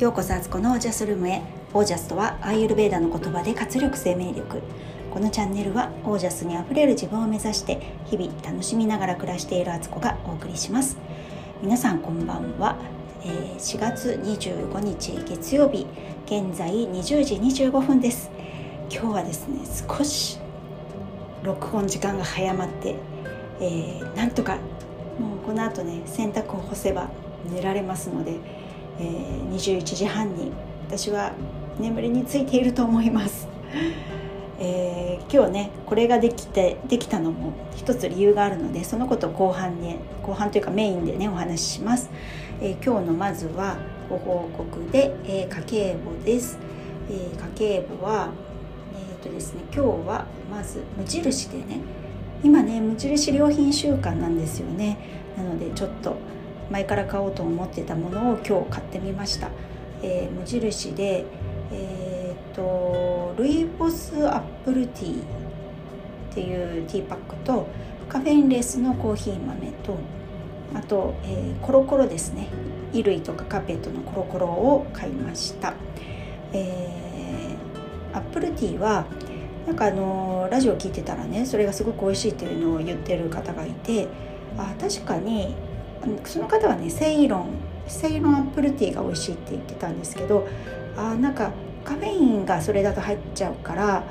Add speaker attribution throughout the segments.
Speaker 1: ようこそアツコのオージャスルームへオージャスとはアーユルベーダの言葉で活力生命力。このチャンネルはオージャスにあふれる自分を目指して日々楽しみながら暮らしているアツコがお送りします。皆さんこんばんは、えー、4月25日月曜日。現在20時25分です。今日はですね少し録音時間が早まって、えー、なんとかもうこの後ね洗濯を干せば寝られますのでえー、21時半に私は眠りについていると思います。えー、今日ねこれができてできたのも一つ理由があるのでそのことを後半に後半というかメインでねお話しします、えー、今日のまずはご報告で、えー、家計簿です、えー、家計簿はえっ、とですね今日はまず無印でね今ね無印良品週間なんですよね。なのでちょっと前から買おうと思ってたものを今日買ってみました、えー、無印でえー、っとルイボスアップルティーっていうティーパックとカフェインレスのコーヒー豆とあと、えー、コロコロですね。衣類とかカーペットのコロコロを買いました、えー、アップルティーはなんかあのラジオ聞いてたらねそれがすごく美味しいっていうのを言ってる方がいてあ確かにその方はねセイロンセイロンアップルティーが美味しいって言ってたんですけどあなんかカフェインがそれだと入っちゃうから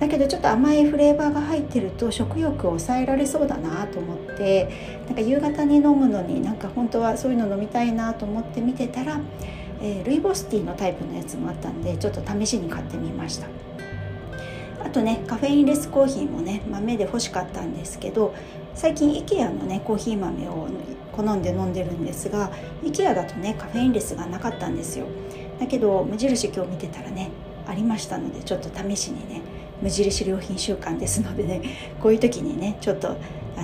Speaker 1: だけどちょっと甘いフレーバーが入ってると食欲を抑えられそうだなと思ってなんか夕方に飲むのになんか本当はそういうの飲みたいなと思って見てたら、えー、ルイボスティーのタイプのやつもあったんでちょっと試しに買ってみました。あとねカフェインレスコーヒーもね豆で欲しかったんですけど最近 IKEA のねコーヒー豆を好んで飲んでるんですが IKEA だとねカフェインレスがなかったんですよ。だけど無印今日見てたらねありましたのでちょっと試しにね無印良品週間ですのでね こういう時にねちょっとあ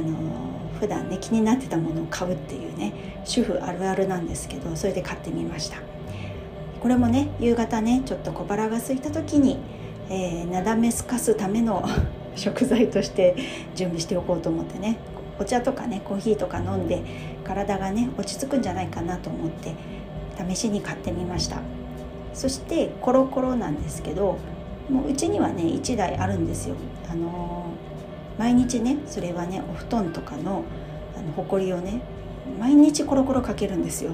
Speaker 1: のー、普段ね気になってたものを買うっていうね主婦あるあるなんですけどそれで買ってみました。これもね夕方ねちょっと小腹が空いた時にえー、なだめすかすための食材として準備しておこうと思ってね。お茶とかねコーヒーとか飲んで体がね落ち着くんじゃないかなと思って試しに買ってみました。そしてコロコロなんですけどもううちにはね1台あるんですよ。あのー、毎日ねそれはねお布団とかのあのほこりをね毎日コロコロかけるんですよ。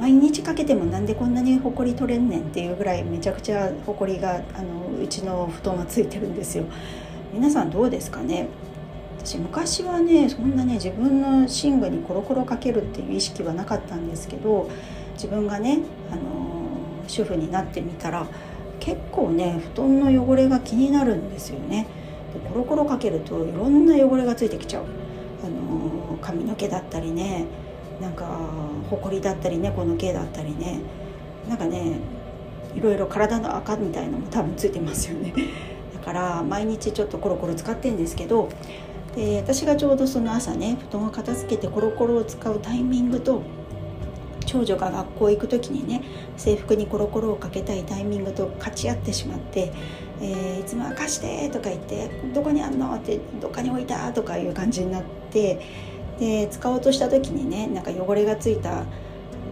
Speaker 1: 毎日かけてもなんでこんなにほこり取れんねんっていうぐらいめちゃくちゃほこりがあのうちの布団はついてるんですよ。皆さんどうですかね？私昔はねそんなね自分の寝具にコロコロかけるっていう意識はなかったんですけど自分がね、あの主婦になってみたら結構ね布団の汚れが気になるんですよね。でコロコロかけるといろんな汚れがついてきちゃう、あの髪の毛だったりねなんかほこりだったり猫の毛だったりね。なんかねいろいろ体の赤みたいのも多分ついてますよね。から毎日ちょっとコロコロ使ってんですけどで私がちょうどその朝ね布団を片付けてコロコロを使うタイミングと長女が学校行く時にね制服にコロコロをかけたいタイミングと勝ち合ってしまって「えー、いつもは貸して」とか言って「どこにあんの?」って「どっかに置いた?」とかいう感じになってで使おうとした時にねなんか汚れがついた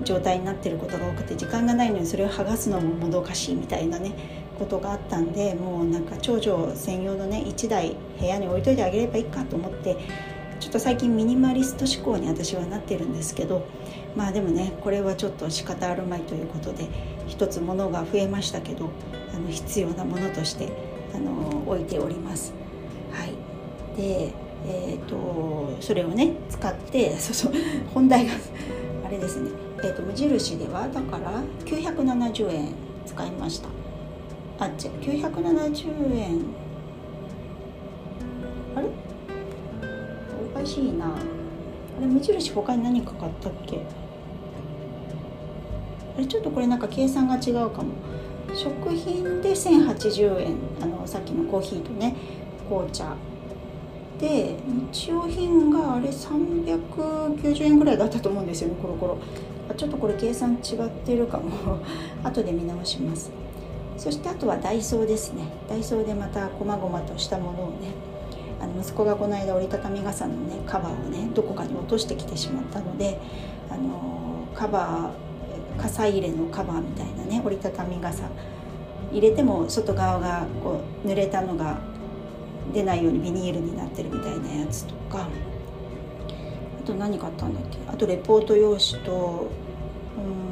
Speaker 1: 状態になってることが多くて時間がないのにそれを剥がすのももどかしいみたいなねことがあったんでもうなんか長女専用のね1台部屋に置いといてあげればいいかと思ってちょっと最近ミニマリスト思考に私はなってるんですけどまあでもねこれはちょっと仕方あるまいということで一つものが増えましたけどあの必要なものとしてあの置いております。はい、でえーと、それをね使ってそうそう本題があれですね、えーと、無印ではだから970円使いました。あ違う。970円。あれ？おかしいな。あれ無印他に何か買ったっけ？あれちょっとこれなんか計算が違うかも。食品で1080円。あのさっきのコーヒーとね。紅茶。で日用品があれ390円ぐらいだったと思うんですよねコロコロ。あちょっとこれ計算違ってるかも。後で見直します。そしてあとはダイソーですね。ダイソーでまた細々としたものをねあの息子がこの間折りたたみ傘のねカバーをねどこかに落としてきてしまったのであのカバー傘入れのカバーみたいなね折りたたみ傘入れても外側がこう濡れたのが出ないようにビニールになってるみたいなやつとかあと何買ったんだっけ？あとレポート用紙とうん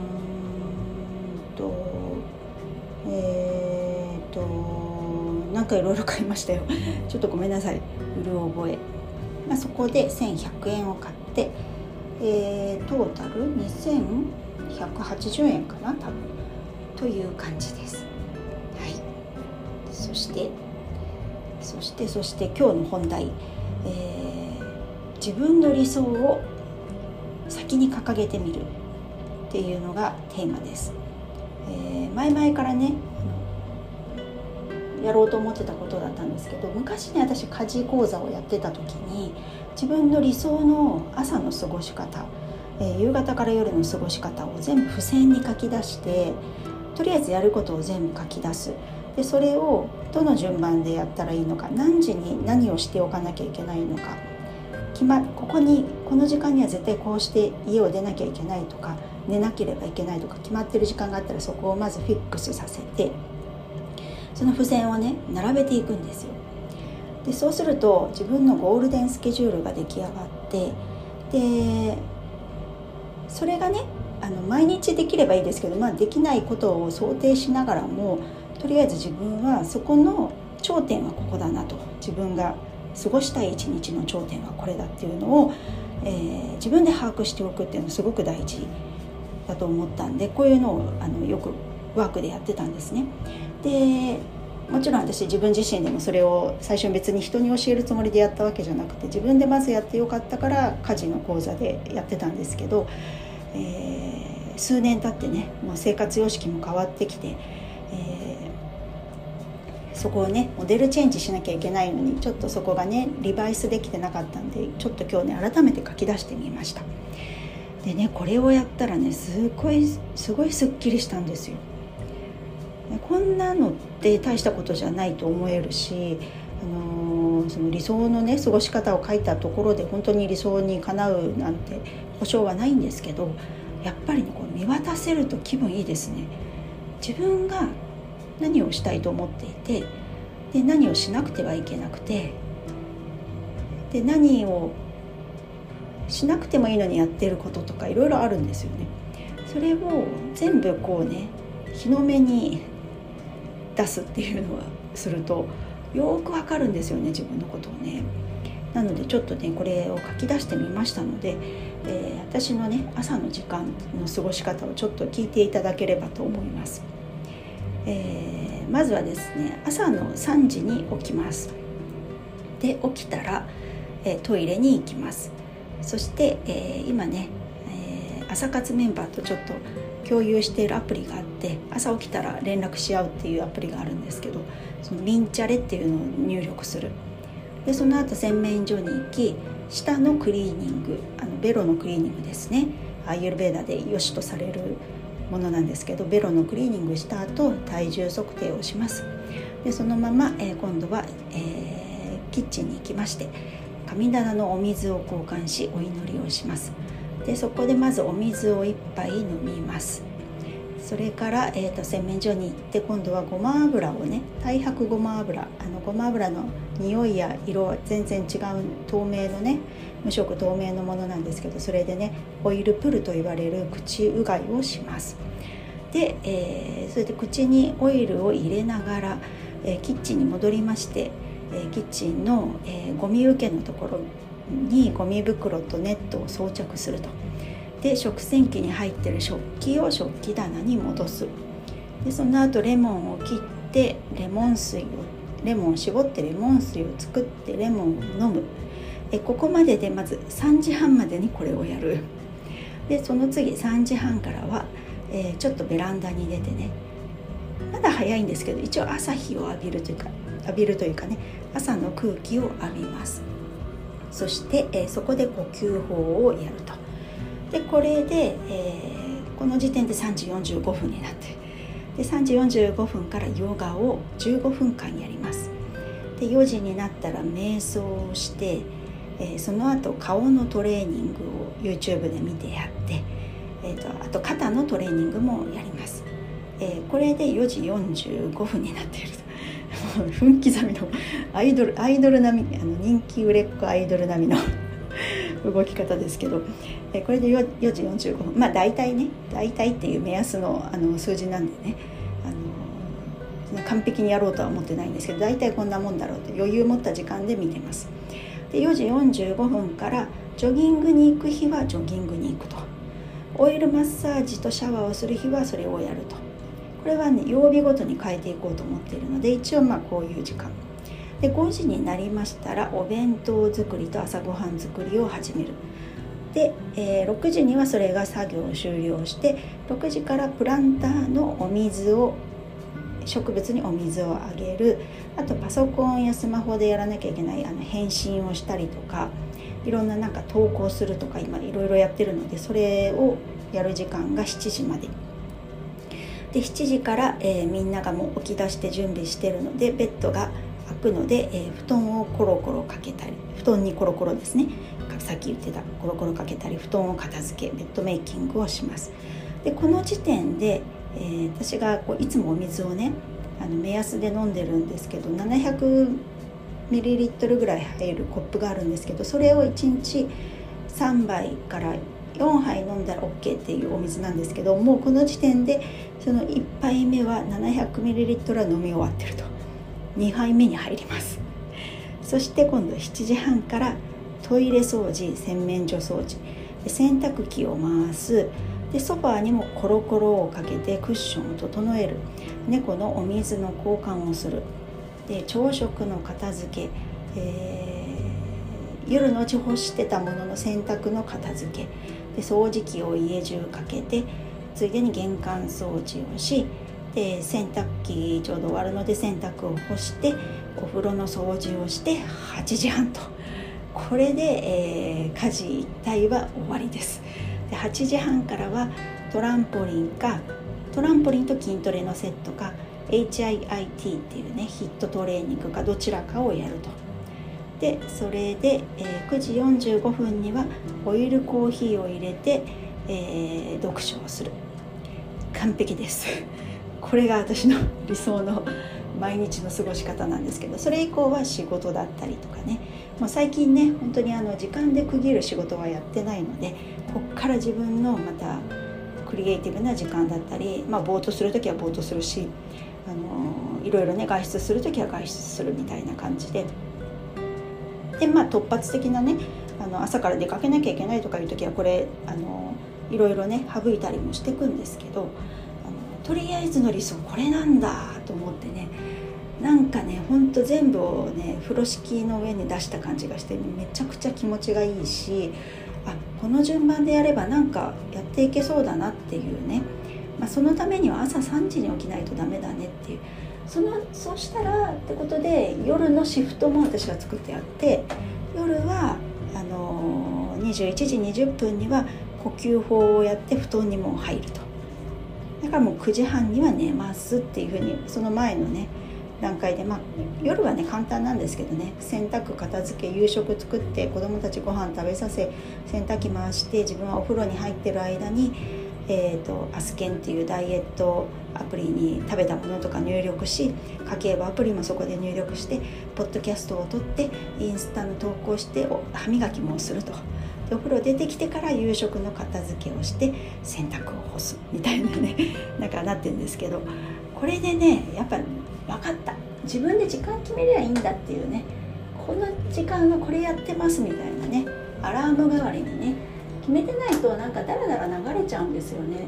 Speaker 1: かいろいろ買いましたよ。ちょっとごめんなさい。うる覚え、まあ、そこで1100円を買って、えー、トータル2180円かな多分。という感じです。はい。そしてそしてそして今日の本題、えー、自分の理想を先に掲げてみるっていうのがテーマです、えー、前々からねやろうと思ってたことだったんですけど昔ね私家事講座をやってた時に自分の理想の朝の過ごし方、えー、夕方から夜の過ごし方を全部付箋に書き出してとりあえずやることを全部書き出す。でそれをどの順番でやったらいいのか何時に何をしておかなきゃいけないのか決まここにこの時間には絶対こうして家を出なきゃいけないとか寝なければいけないとか決まってる時間があったらそこをまずフィックスさせてその付箋をね並べていくんですよ。でそうすると自分のゴールデンスケジュールが出来上がってでそれがねあの毎日できればいいですけど、まあ、できないことを想定しながらもとりあえず自分はそこの頂点はここだなと自分が過ごしたい一日の頂点はこれだっていうのを、えー、自分で把握しておくっていうのすごく大事だと思ったんでこういうのをあのよくワークでやってたんですね。でもちろん私自分自身でもそれを最初別に人に教えるつもりでやったわけじゃなくて自分でまずやってよかったから家事の講座でやってたんですけど、えー、数年経ってねもう生活様式も変わってきて、えー、そこをねモデルチェンジしなきゃいけないのにちょっとそこがねリバイスできてなかったんでちょっと今日ね改めて書き出してみました。でねこれをやったらねすごいすごいすっきりしたんですよ。こんなのって大したことじゃないと思えるしあのー、その理想のね過ごし方を書いたところで本当に理想にかなうなんて保証はないんですけどやっぱりねこう見渡せると気分いいですね。自分が何をしたいと思っていてで何をしなくてはいけなくてで何をしなくてもいいのにやってることとかいろいろあるんですよね。それを全部こうね日の目に出すっていうのはするとよくわかるんですよね自分のことをね。なのでちょっとねこれを書き出してみましたので、えー、私のね朝の時間の過ごし方をちょっと聞いていただければと思います、えー、まずはですね朝の3時に起きます。で起きたら、えー、トイレに行きます。そして、え今ね、え朝活メンバーとちょっと共有しているアプリがあって朝起きたら連絡し合うっていうアプリがあるんですけどそのミンチャレっていうのを入力する。でその後洗面所に行き舌のクリーニングあのベロのクリーニングですね。アーユルベーダで良しとされるものなんですけどベロのクリーニングした後体重測定をします。でそのまま、えー、今度は、えー、キッチンに行きまして神棚のお水を交換しお祈りをします。でそこでまずお水を1杯飲みます。それから、えーと、洗面所に行って今度はごま油をね太白ごま油あのごま油の匂いや色は全然違う透明のね無色透明のものなんですけどそれでねオイルプルと言われる口うがいをします。で、えー、それで口にオイルを入れながら、えー、キッチンに戻りまして、えー、キッチンの、えゴミ受けのところにゴミ袋とネットを装着すると。で食洗機に入ってる食器を食器棚に戻す。でその後レモンを切ってレモン水をレモンを絞ってレモン水を作ってレモンを飲む。えここまででまず3時半までにこれをやる。でその次3時半からは、えー、ちょっとベランダに出てね。まだ早いんですけど一応朝日を浴びるというか浴びるというかね。朝の空気を浴びます。そして、え、そこで呼吸法をやると。でこれで、えー、この時点で3時45分になってで3時45分からヨガを15分間やります。で4時になったら瞑想をして、えー、その後顔のトレーニングを YouTube で見てやって、えーと、あと肩のトレーニングもやります、えー、これで4時45分になっていると。分刻みのアイドルアイドル並みあの人気売れっ子アイドル並みの 動き方ですけど、え、これで 4, 4時45分。まあ大体ね大体っていう目安のあの数字なんでね。あの完璧にやろうとは思ってないんですけど大体こんなもんだろうって余裕持った時間で見てます。で4時45分からジョギングに行く日はジョギングに行くと。オイルマッサージとシャワーをする日はそれをやると。れはね曜日ごとに変えていこうと思っているので一応まあこういう時間。で5時になりましたらお弁当作りと朝ごはん作りを始める。で、えー、6時にはそれが作業を終了して6時からプランターのお水を植物にお水をあげる。あとパソコンやスマホでやらなきゃいけないあの返信をしたりとかいろんななんか投稿するとか今いろいろやってるのでそれをやる時間が7時まで。で7時から、えー、みんながもう起き出して準備してるのでベッドが開くので、えー、布団をコロコロかけたり布団にコロコロですね。さっき言ってたコロコロかけたり布団を片付けベッドメイキングをします。でこの時点で、えー、私がこういつもお水をねあの目安で飲んでるんですけど700ミリリットルぐらい入るコップがあるんですけどそれを1日3杯から4杯飲んだら OK っていうお水なんですけどもうこの時点でその1杯目は700ミリリットルは飲み終わってると。2杯目に入ります。そして今度7時半からトイレ掃除洗面所掃除。洗濯機を回す。でソファーにもコロコロをかけてクッションを整える。猫のお水の交換をする。で朝食の片付け、えー、夜のうち干してたものの洗濯の片付け。で掃除機を家中かけてついでに玄関掃除をしで洗濯機ちょうど終わるので洗濯を干してお風呂の掃除をして8時半と。これで、えー、家事一体は終わりです。で8時半からはトランポリンかトランポリンと筋トレのセットか HIIT っていうねヒットトレーニングかどちらかをやると。でそれで、え、9時45分にはオイルコーヒーを入れて、えー、読書をする。完璧です。これが私の理想の毎日の過ごし方なんですけどそれ以降は仕事だったりとかね。もう最近ね本当にあの時間で区切る仕事はやってないのでこっから自分のまたクリエイティブな時間だったり、まあ、ぼーっとする時はぼーっとするしあのいろいろね外出する時は外出するみたいな感じででまあ突発的なねあの朝から出かけなきゃいけないとかいう時はこれあのいろいろね省いたりもしていくんですけどあのとりあえずの理想これなんだと思ってねなんかねほんと全部をね風呂敷の上に出した感じがして、ね、めちゃくちゃ気持ちがいいしあこの順番でやればなんかやっていけそうだなっていうねまあ、そのためには朝3時に起きないとダメだねっていうそのそうしたらってことで夜のシフトも私が作ってやって夜はあの21時20分には呼吸法をやって布団にも入ると。だからもう9時半には寝ますっていうふうにその前のね段階でまあ夜はね簡単なんですけどね洗濯片付け夕食作って子供たちご飯食べさせ洗濯機回して自分はお風呂に入ってる間にえーと、アスケンっていうダイエットアプリに食べたものとか入力し家計簿アプリもそこで入力してポッドキャストを撮ってインスタの投稿して歯磨きもすると。でお風呂出てきてから夕食の片付けをして洗濯を干すみたいなね なんかなってるんですけど。これでねやっぱ分かった。自分で時間決めりゃいいんだっていうね。この時間はこれやってますみたいなね。アラーム代わりにね決めてないとなんかダラダラ流れちゃうんですよね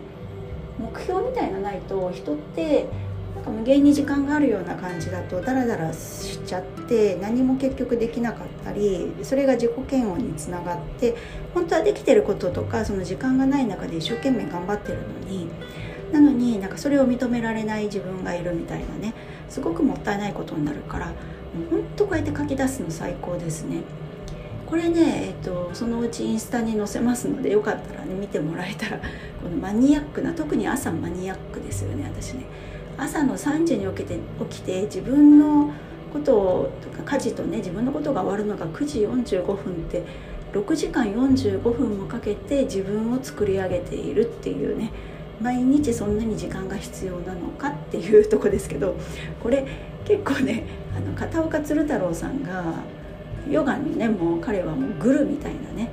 Speaker 1: 目標みたいなないと人ってなんか無限に時間があるような感じだとダラダラしちゃって何も結局できなかったりそれが自己嫌悪につながって本当はできてることとかその時間がない中で一生懸命頑張ってるのになのになんかそれを認められない自分がいるみたいなねすごくもったいないことになるからもう本当こうやって書き出すの最高ですね。これね、えっと、そのうちインスタに載せますのでよかったらね見てもらえたら このマニアックな特に朝マニアックですよね私ね。朝の3時に起きて起きて自分のことをとか家事とね自分のことが終わるのが9時45分って6時間45分もかけて自分を作り上げているっていうね毎日そんなに時間が必要なのかっていうとこですけどこれ結構ねあの片岡鶴太郎さんがヨガにねもう彼はもうグルみたいなね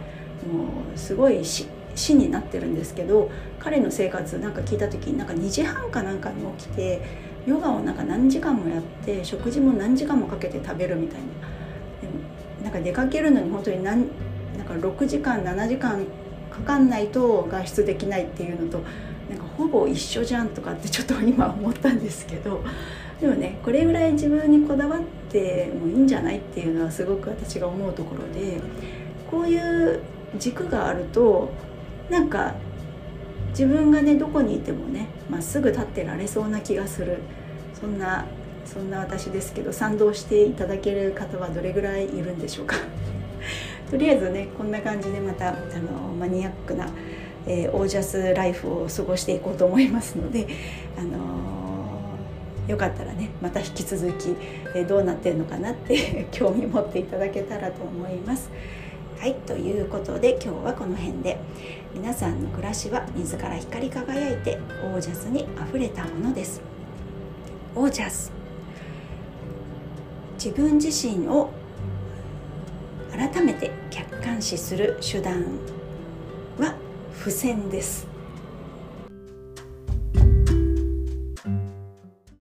Speaker 1: もうすごい死死になってるんですけど彼の生活なんか聞いた時になんか2時半かなんかに起きてヨガをなんか何時間もやって食事も何時間もかけて食べるみたいな。でもなんか出かけるのに本当に何なんか6時間7時間かかんないと外出できないっていうのとほぼ一緒じゃんとかってちょっと今思ったんですけどでもねこれぐらい自分にこだわってもいいんじゃないっていうのはすごく私が思うところでこういう軸があるとなんか自分がねどこにいてもねまっすぐ立ってられそうな気がする。そんなそんな私ですけど賛同していただける方はどれぐらいいるんでしょうか。とりあえずねこんな感じでまたあのマニアックな、えー、オージャスライフを過ごしていこうと思いますのであのー、よかったらねまた引き続き、えー、どうなってるのかなって 興味持っていただけたらと思います。はいということで今日はこの辺で。皆さんの暮らしは自ら光り輝いてオージャスにあふれたものです。オージャス。自分自身を改めて客観視する手段。付箋です。